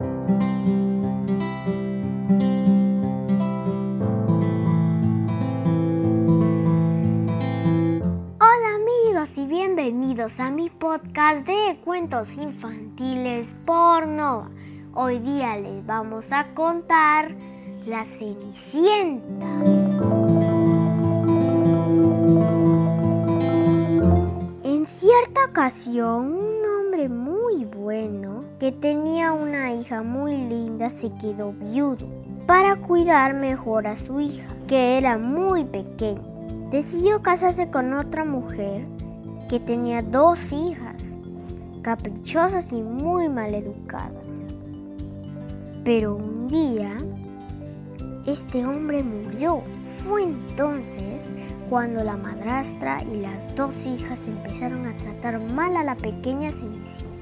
Hola amigos y bienvenidos a mi podcast de cuentos infantiles por Nova. Hoy día les vamos a contar La Cenicienta. En cierta ocasión, un hombre muy bueno que tenía una hija muy linda se quedó viudo para cuidar mejor a su hija, que era muy pequeña. Decidió casarse con otra mujer que tenía dos hijas, caprichosas y muy mal educadas. Pero un día, este hombre murió. Fue entonces cuando la madrastra y las dos hijas empezaron a tratar mal a la pequeña Cenicienta.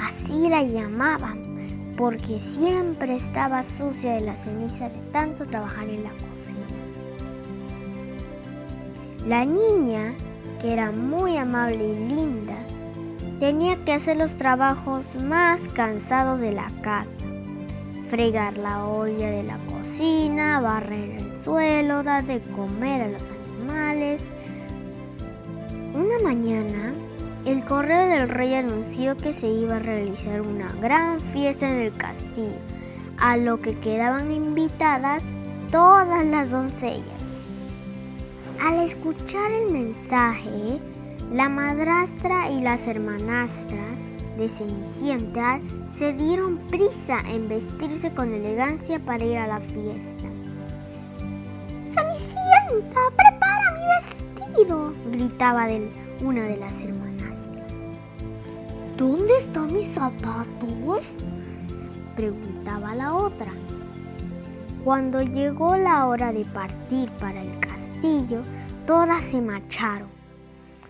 Así la llamaban porque siempre estaba sucia de la ceniza de tanto trabajar en la cocina. La niña, que era muy amable y linda, tenía que hacer los trabajos más cansados de la casa. Fregar la olla de la cocina, barrer el suelo, dar de comer a los animales. Una mañana, el correo del rey anunció que se iba a realizar una gran fiesta en el castillo, a lo que quedaban invitadas todas las doncellas. Al escuchar el mensaje, la madrastra y las hermanastras de Cenicienta se dieron prisa en vestirse con elegancia para ir a la fiesta. Cenicienta, prepara mi vestido, gritaba una de las hermanastras. ¿Dónde están mis zapatos? preguntaba la otra. Cuando llegó la hora de partir para el castillo, todas se marcharon,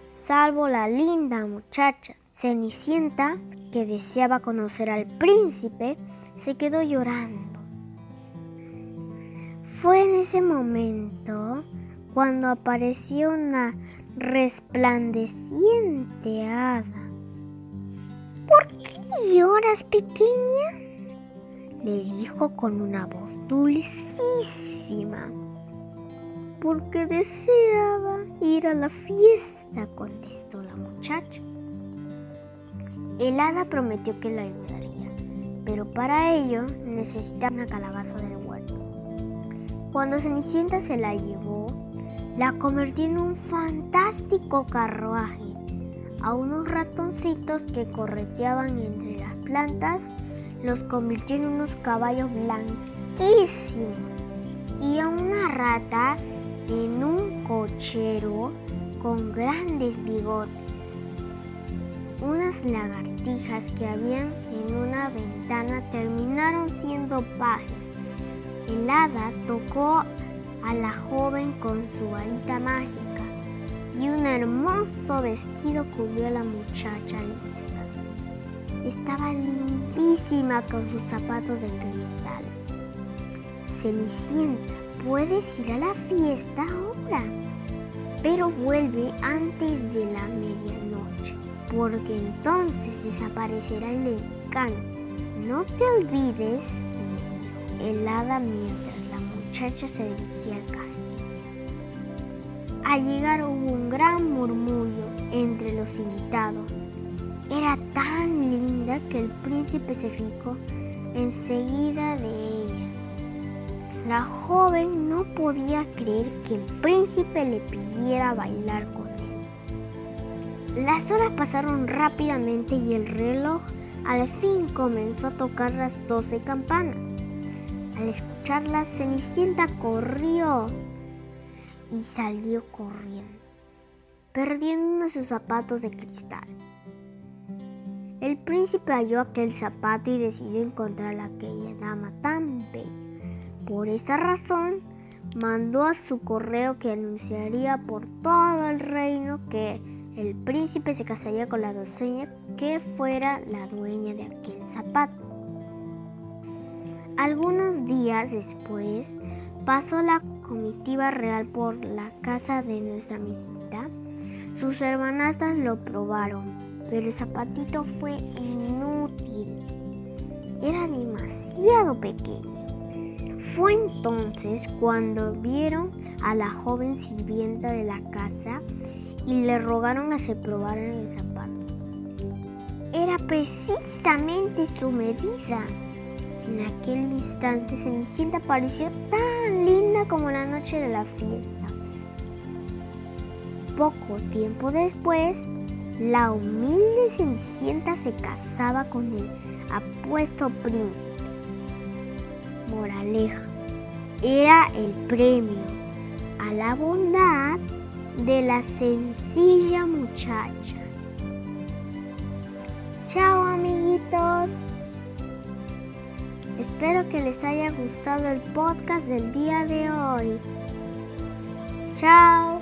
salvo la linda muchacha. Cenicienta, que deseaba conocer al príncipe, se quedó llorando. Fue en ese momento cuando apareció una resplandeciente hada. ¿Por qué lloras, pequeña? le dijo con una voz dulcísima. Porque deseaba ir a la fiesta, contestó la muchacha. El hada prometió que la ayudaría, pero para ello necesitaba una calabaza del huerto. Cuando Cenicienta se la llevó, la convirtió en un fantástico carruaje. A unos ratoncitos que correteaban entre las plantas, los convirtió en unos caballos blanquísimos. Y a una rata en un cochero con grandes bigotes. Unas lagartijas que habían en una ventana terminaron siendo pajes. El hada tocó a la joven con su varita mágica y un hermoso vestido cubrió a la muchacha lista. Estaba lindísima con sus zapatos de cristal. Cenicienta, puedes ir a la fiesta ahora, pero vuelve antes de la medianoche, porque entonces desaparecerá el encanto. No te olvides, le dijo el mientras la muchacha se dirigía al castillo. Al llegar hubo un gran murmullo entre los invitados. Era tan linda que el príncipe se fijó enseguida de ella. La joven no podía creer que el príncipe le pidiera bailar con él. Las horas pasaron rápidamente y el reloj al fin comenzó a tocar las doce campanas. Al escucharla, Cenicienta corrió y salió corriendo, perdiendo uno de sus zapatos de cristal. El príncipe halló aquel zapato y decidió encontrar a aquella dama tan bella. Por esa razón, mandó a su correo que anunciaría por todo el reino que el príncipe se casaría con la doncella que fuera la dueña de aquel zapato. Algunos días después pasó la comitiva real por la casa de nuestra amiguita. Sus hermanastras lo probaron, pero el zapatito fue inútil. demasiado pequeño. Fue entonces cuando vieron a la joven sirvienta de la casa y le rogaron a se probara el zapato. Era precisamente su medida. En aquel instante Cenicienta pareció tan como la noche de la fiesta. Poco tiempo después, la humilde Cenicienta se casaba con el apuesto príncipe. Moraleja, era el premio a la bondad de la sencilla muchacha. Chao amiguitos. Espero que les haya gustado el podcast del día de hoy. Chao.